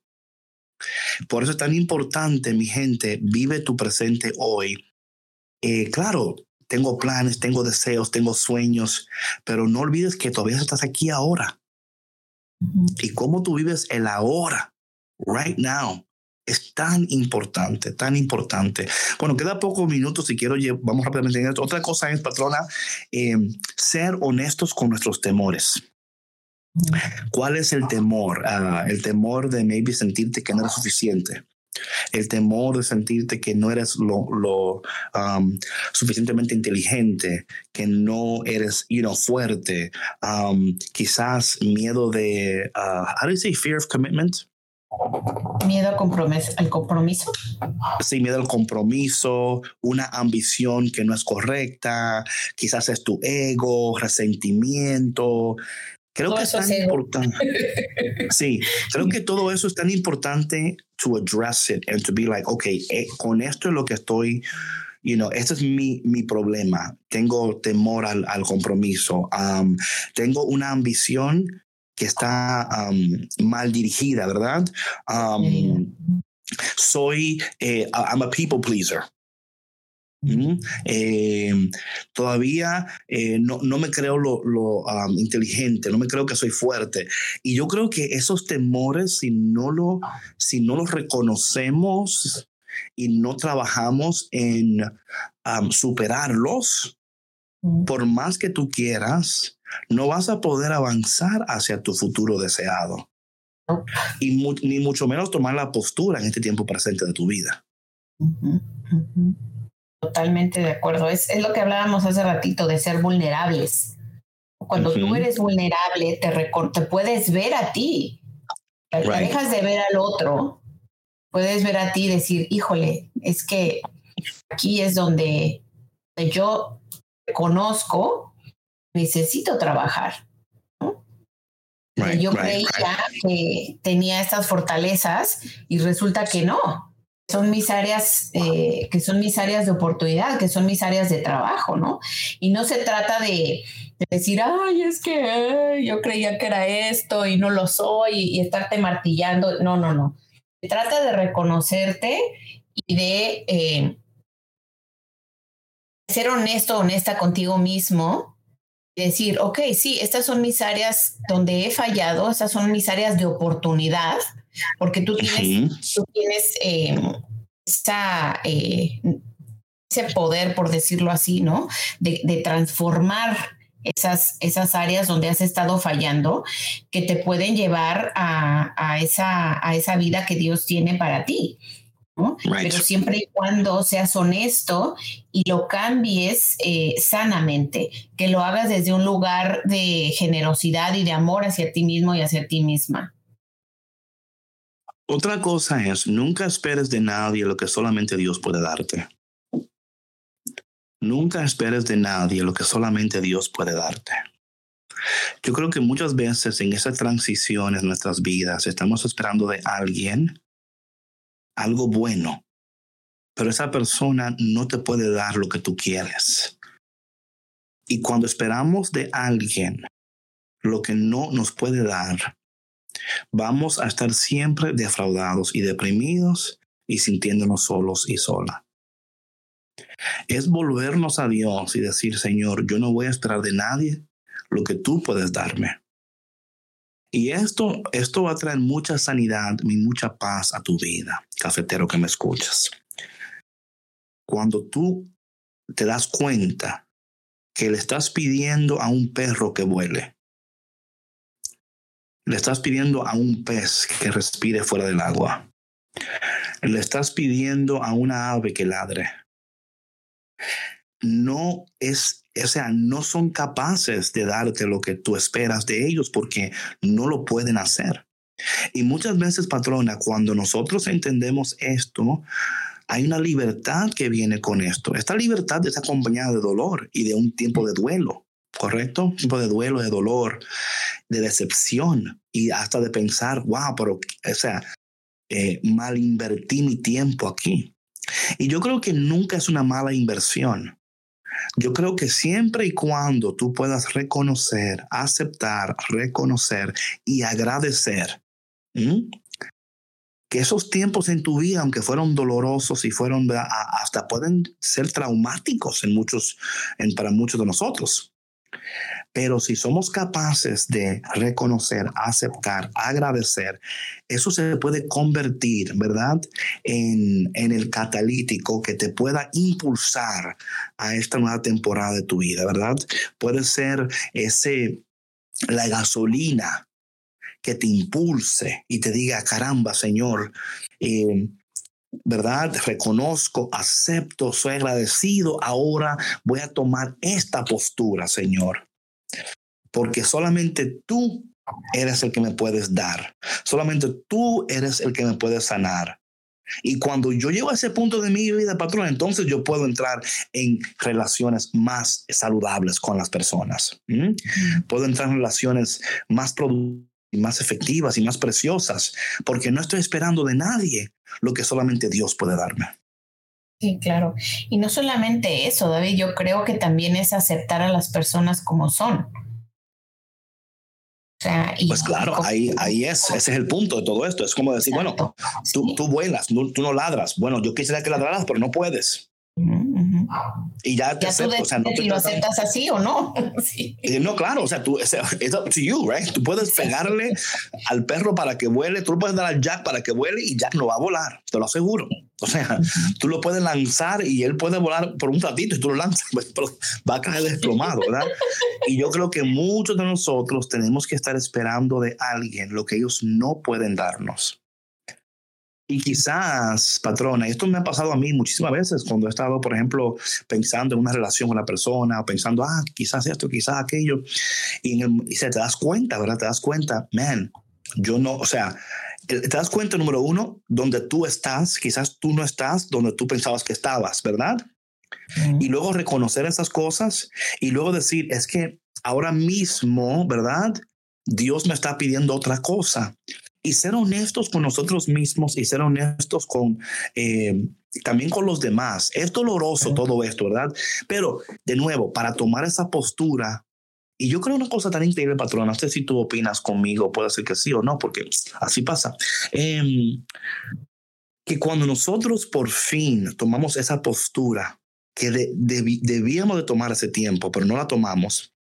Por eso es tan importante, mi gente, vive tu presente hoy. Eh, claro, tengo planes, tengo deseos, tengo sueños, pero no olvides que todavía estás aquí ahora. Y cómo tú vives el ahora, right now, es tan importante, tan importante. Bueno, queda pocos minutos y quiero, vamos rápidamente. Otra cosa es, patrona, eh, ser honestos con nuestros temores. ¿Cuál es el temor? Ah, el temor de maybe sentirte que no eres suficiente. El temor de sentirte que no eres lo, lo um, suficientemente inteligente, que no eres you know, fuerte. Um, quizás miedo de, uh, how do you say fear of commitment? Miedo al compromiso, al compromiso. Sí, miedo al compromiso, una ambición que no es correcta, quizás es tu ego, resentimiento. Creo que es tan importante. sí, creo que todo eso es tan importante to address it and to be like, ok, eh, con esto es lo que estoy, you know, este es mi, mi problema. Tengo temor al, al compromiso. Um, tengo una ambición que está mal dirigida, ¿verdad? soy, eh, I'm a people pleaser. ¿Mm? Eh, todavía eh, no, no, me creo lo, lo inteligente, no me creo que soy fuerte. Y yo creo que esos temores, si no, lo, si no los reconocemos y no trabajamos en superarlos, por más que tú quieras, no vas a poder avanzar hacia tu futuro deseado. Y ni mucho menos tomar la postura en este tiempo presente de tu vida. Totalmente de acuerdo. Es, es, lo que hablábamos hace ratito de ser vulnerables. Cuando tú eres vulnerable, te, te puedes ver a ti. Dejas de ver al otro, puedes ver a ti y decir, híjole, es que aquí es donde yo conozco, necesito trabajar. yo creía que tenía estas fortalezas y resulta que no. Son mis áreas, eh, que son mis áreas de oportunidad, que son mis áreas de trabajo, ¿no? Y no se trata de, decir, ay, es que yo creía que era esto y no lo soy y, estarte martillando. No, no, no. Se trata de reconocerte y de eh, ser honesto, honesta contigo mismo y decir, ok, sí, estas son mis áreas donde he fallado, estas son mis áreas de oportunidad, porque tú tienes, tú tienes eh, eh, ese poder, por decirlo así, ¿no? De, de transformar esas, esas áreas donde has estado fallando que te pueden llevar a, a, esa, a esa vida que Dios tiene para ti. Pero siempre y cuando seas honesto y lo cambies eh, sanamente, que lo hagas desde un lugar de generosidad y de amor hacia ti mismo y hacia ti misma. Otra cosa es, nunca esperes de nadie lo que solamente Dios puede darte. Nunca esperes de nadie lo que solamente Dios puede darte. Yo creo que muchas veces en esas transiciones en nuestras vidas estamos esperando de alguien algo bueno, pero esa persona no te puede dar lo que tú quieres. Y cuando esperamos de alguien lo que no nos puede dar, vamos a estar siempre defraudados y deprimidos y sintiéndonos solos y sola. Es volvernos a Dios y decir, Señor, yo no voy a esperar de nadie lo que tú puedes darme. Y esto, esto va a traer mucha sanidad y mucha paz a tu vida, cafetero que me escuchas. Cuando tú te das cuenta que le estás pidiendo a un perro que vuele, le estás pidiendo a un pez que respire fuera del agua, le estás pidiendo a una ave que ladre, no es, o sea, no son capaces de darte lo que tú esperas de ellos porque no lo pueden hacer. Y muchas veces, patrona, cuando nosotros entendemos esto, hay una libertad que viene con esto. Esta libertad está acompañada de dolor y de un tiempo de duelo, ¿correcto? Un tiempo de duelo, de dolor, de decepción y hasta de pensar, wow, pero, o sea, eh, mal invertí mi tiempo aquí. Y yo creo que nunca es una mala inversión. Yo creo que siempre y cuando tú puedas reconocer, aceptar, reconocer y agradecer que esos tiempos en tu vida, aunque fueron dolorosos y fueron hasta pueden ser traumáticos en muchos, en, para muchos de nosotros. Pero si somos capaces de reconocer, aceptar, agradecer, eso se puede convertir, ¿verdad? En, en el catalítico que te pueda impulsar a esta nueva temporada de tu vida, ¿verdad? Puede ser ese, la gasolina que te impulse y te diga, caramba, Señor, eh, ¿verdad? Reconozco, acepto, soy agradecido. Ahora voy a tomar esta postura, Señor. Porque solamente tú eres el que me puedes dar. Solamente tú eres el que me puedes sanar. Y cuando yo llego a ese punto de mi vida, patrón, entonces yo puedo entrar en relaciones más saludables con las personas. Puedo entrar en relaciones más productivas más efectivas y más preciosas, porque no estoy esperando de nadie lo que solamente Dios puede darme. Sí, claro. Y no solamente eso, David, yo creo que también es aceptar a las personas como son. O sea, pues claro, ahí, ahí es, ese es el punto de todo esto. Es como decir, bueno, tú, tú vuelas, tú no ladras. Bueno, yo quisiera que ladraras, pero no puedes. Y ya te aceptas, o sea, no te lo aceptas así o no. sí. No, claro, o sea, tú, es up to you, right? Tú puedes pegarle al perro para que vuele, tú lo puedes dar al Jack para que vuele y Jack no va a volar, te lo aseguro. O sea, tú lo puedes lanzar y él puede volar por un ratito y tú lo lanzas, pues, pero va a caer desplomado, ¿verdad? Y yo creo que muchos de nosotros tenemos que estar esperando de alguien lo que ellos no pueden darnos. Y quizás, patrona, esto me ha pasado a mí muchísimas veces cuando he estado, por ejemplo, pensando en una relación con la persona, o pensando, ah, quizás esto, quizás aquello, y, se te das cuenta, ¿verdad? Te das cuenta, man, yo no, o sea, te das cuenta, número uno, donde tú estás, quizás tú no estás donde tú pensabas que estabas, ¿verdad? Y luego reconocer esas cosas y luego decir, es que ahora mismo, ¿verdad? Dios me está pidiendo otra cosa. Y ser honestos con nosotros mismos y ser honestos con eh, también con los demás. Es doloroso todo esto, ¿verdad? Pero de nuevo, para tomar esa postura, y yo creo una cosa tan increíble, patrón, no sé si tú opinas conmigo, puede ser que sí o no, porque así pasa. Em, que cuando nosotros por fin tomamos esa postura que debíamos de tomar ese tiempo, pero no la tomamos,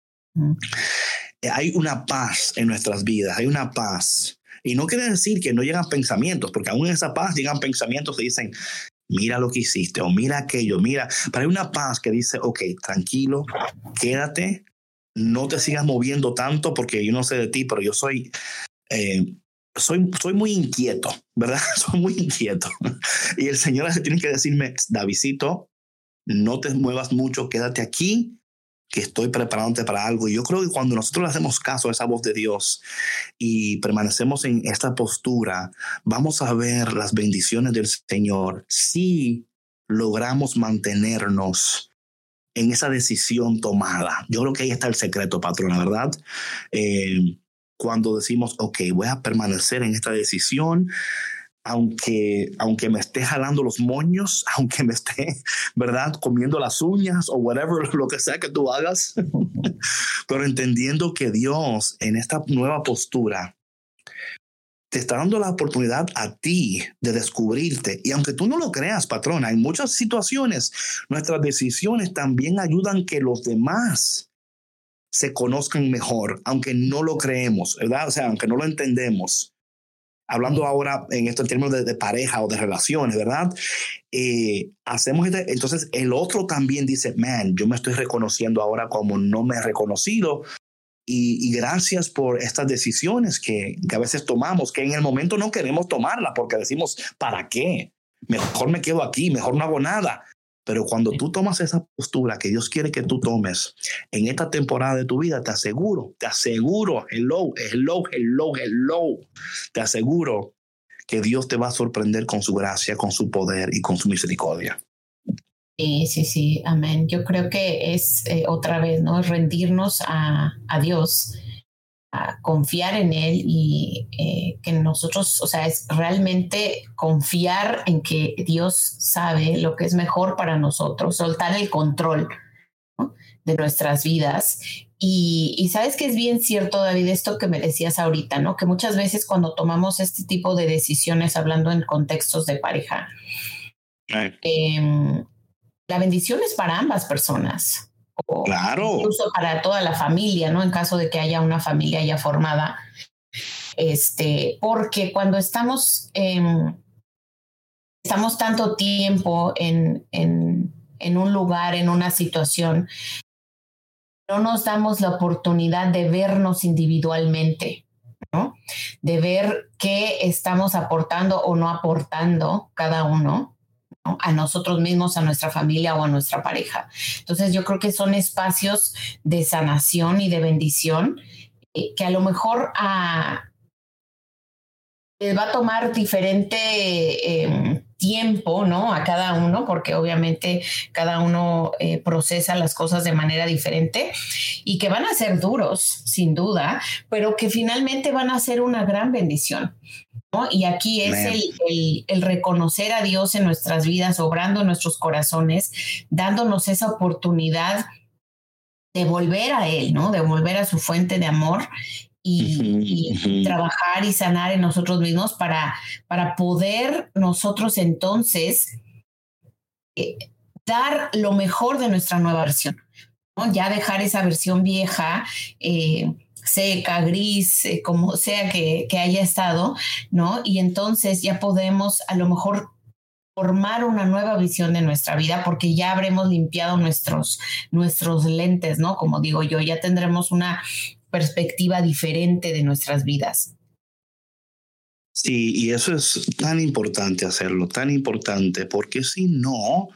hay una paz en nuestras vidas, hay una paz. Y no quiere decir que no llegan pensamientos, porque aún en esa paz llegan pensamientos que dicen, mira lo que hiciste o mira aquello, mira, pero hay una paz que dice, ok, tranquilo, quédate, no te sigas moviendo tanto porque yo no sé de ti, pero yo soy, eh, soy, soy muy inquieto, ¿verdad? soy muy inquieto. y el Señor tiene que decirme, Davidito, no te muevas mucho, quédate aquí que estoy preparándote para algo. Y yo creo que cuando nosotros le hacemos caso a esa voz de Dios y permanecemos en esta postura, vamos a ver las bendiciones del Señor si logramos mantenernos en esa decisión tomada. Yo creo que ahí está el secreto, patrona, ¿verdad? Eh, cuando decimos, ok, voy a permanecer en esta decisión, aunque, aunque me esté jalando los moños, aunque me esté, ¿verdad?, comiendo las uñas o whatever, lo que sea que tú hagas, pero entendiendo que Dios en esta nueva postura te está dando la oportunidad a ti de descubrirte. Y aunque tú no lo creas, patrona, en muchas situaciones nuestras decisiones también ayudan que los demás se conozcan mejor, aunque no lo creemos, ¿verdad? O sea, aunque no lo entendemos hablando ahora en esto en términos de, pareja o de relaciones, ¿verdad? Eh, hacemos este, entonces el otro también dice, man, yo me estoy reconociendo ahora como no me he reconocido. Y, gracias por estas decisiones que, que, a veces tomamos, que en el momento no queremos tomarla porque decimos, ¿para qué? Mejor me quedo aquí, mejor no hago nada. Pero cuando tú tomas esa postura que Dios quiere que tú tomes en esta temporada de tu vida, te aseguro, te aseguro, hello, hello, hello, hello, te aseguro que Dios te va a sorprender con su gracia, con su poder y con su misericordia. Sí, sí, sí, amén. Yo creo que es eh, otra vez, ¿no? Rendirnos a, a Dios a confiar en Él y eh, que nosotros, o sea, es realmente confiar en que Dios sabe lo que es mejor para nosotros, soltar el control de nuestras vidas. Y, sabes que es bien cierto, David, esto que me decías ahorita, ¿no? Que muchas veces cuando tomamos este tipo de decisiones, hablando en contextos de pareja, em, la bendición es para ambas personas claro. incluso para toda la familia, ¿no? En caso de que haya una familia ya formada. Este, porque cuando estamos, estamos tanto tiempo en, en, en un lugar, en una situación, no nos damos la oportunidad de vernos individualmente, ¿no? De ver qué estamos aportando o no aportando cada uno a nosotros mismos, a nuestra familia o a nuestra pareja. Entonces yo creo que son espacios de sanación y de bendición eh, que a lo mejor a, les va a tomar diferente em, tiempo, ¿no? A cada uno, porque obviamente cada uno eh, procesa las cosas de manera diferente y que van a ser duros, sin duda, pero que finalmente van a ser una gran bendición. Y aquí es el, el, reconocer a Dios en nuestras vidas, obrando en nuestros corazones, dándonos esa oportunidad de volver a Él, ¿no? De volver a su fuente de amor y, trabajar y sanar en nosotros mismos para, para poder nosotros entonces eh, dar lo mejor de nuestra nueva versión, ¿no? Ya dejar esa versión vieja. Eh, seca, gris, eh, como sea que, que, haya estado, ¿no? Y entonces ya podemos a lo mejor formar una nueva visión de nuestra vida porque ya habremos limpiado nuestros, nuestros lentes, ¿no? Como digo yo, ya tendremos una perspectiva diferente de nuestras vidas. Sí, y eso es tan importante hacerlo, tan importante, porque si no,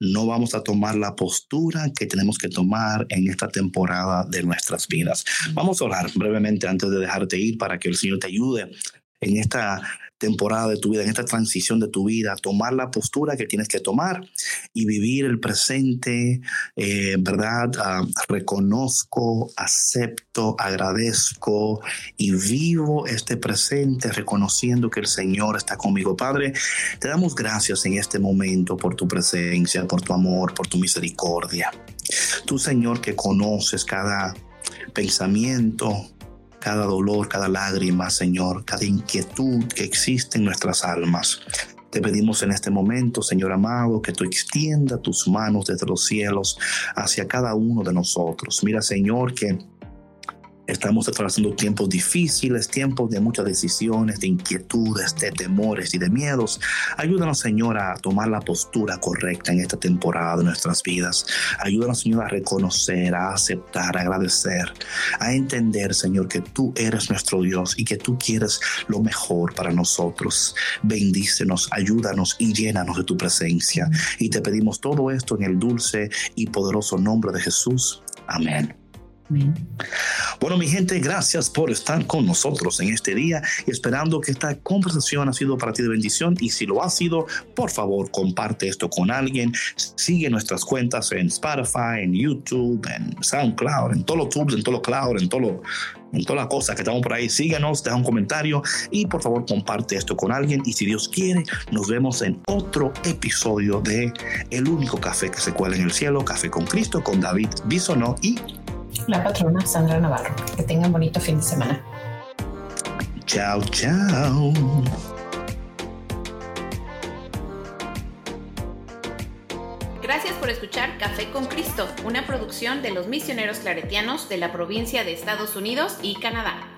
no vamos a tomar la postura que tenemos que tomar en esta temporada de nuestras vidas. Vamos a orar brevemente antes de dejarte ir para que el Señor te ayude en esta temporada de tu vida, en esta transición de tu vida, tomar la postura que tienes que tomar y vivir el presente, eh, ¿verdad? Ah, reconozco, acepto, agradezco y vivo este presente reconociendo que el Señor está conmigo. Padre, te damos gracias en este momento por tu presencia, por tu amor, por tu misericordia. Tú, Señor, que conoces cada pensamiento, cada dolor, cada lágrima, Señor, cada inquietud que existe en nuestras almas. Te pedimos en este momento, Señor amado, que tú extienda tus manos desde los cielos hacia cada uno de nosotros. Mira, Señor, que Estamos atravesando tiempos difíciles, tiempos de muchas decisiones, de inquietudes, de temores y de miedos. Ayúdanos, Señor, a tomar la postura correcta en esta temporada de nuestras vidas. Ayúdanos, Señor, a reconocer, a aceptar, a agradecer, a entender, Señor, que tú eres nuestro Dios y que tú quieres lo mejor para nosotros. Bendícenos, ayúdanos y llénanos de tu presencia. Y te pedimos todo esto en el dulce y poderoso nombre de Jesús. Amén. Bueno, mi gente, gracias por estar con nosotros en este día, esperando que esta conversación ha sido para ti de bendición y si lo ha sido, por favor, comparte esto con alguien, sigue nuestras cuentas en Spotify, en YouTube, en SoundCloud, en todos los tubes, en todos los cloud, en todo en todas las cosas que estamos por ahí. Síguenos, deja un comentario y por favor comparte esto con alguien. Y si Dios quiere, nos vemos en otro episodio de El único café que se cuela en el cielo, Café con Cristo, con David Bisonó y la patrona Sandra Navarro. Que tengan bonito fin de semana. Chao, chao. Gracias por escuchar Café con Cristo, una producción de los misioneros claretianos de la provincia de Estados Unidos y Canadá.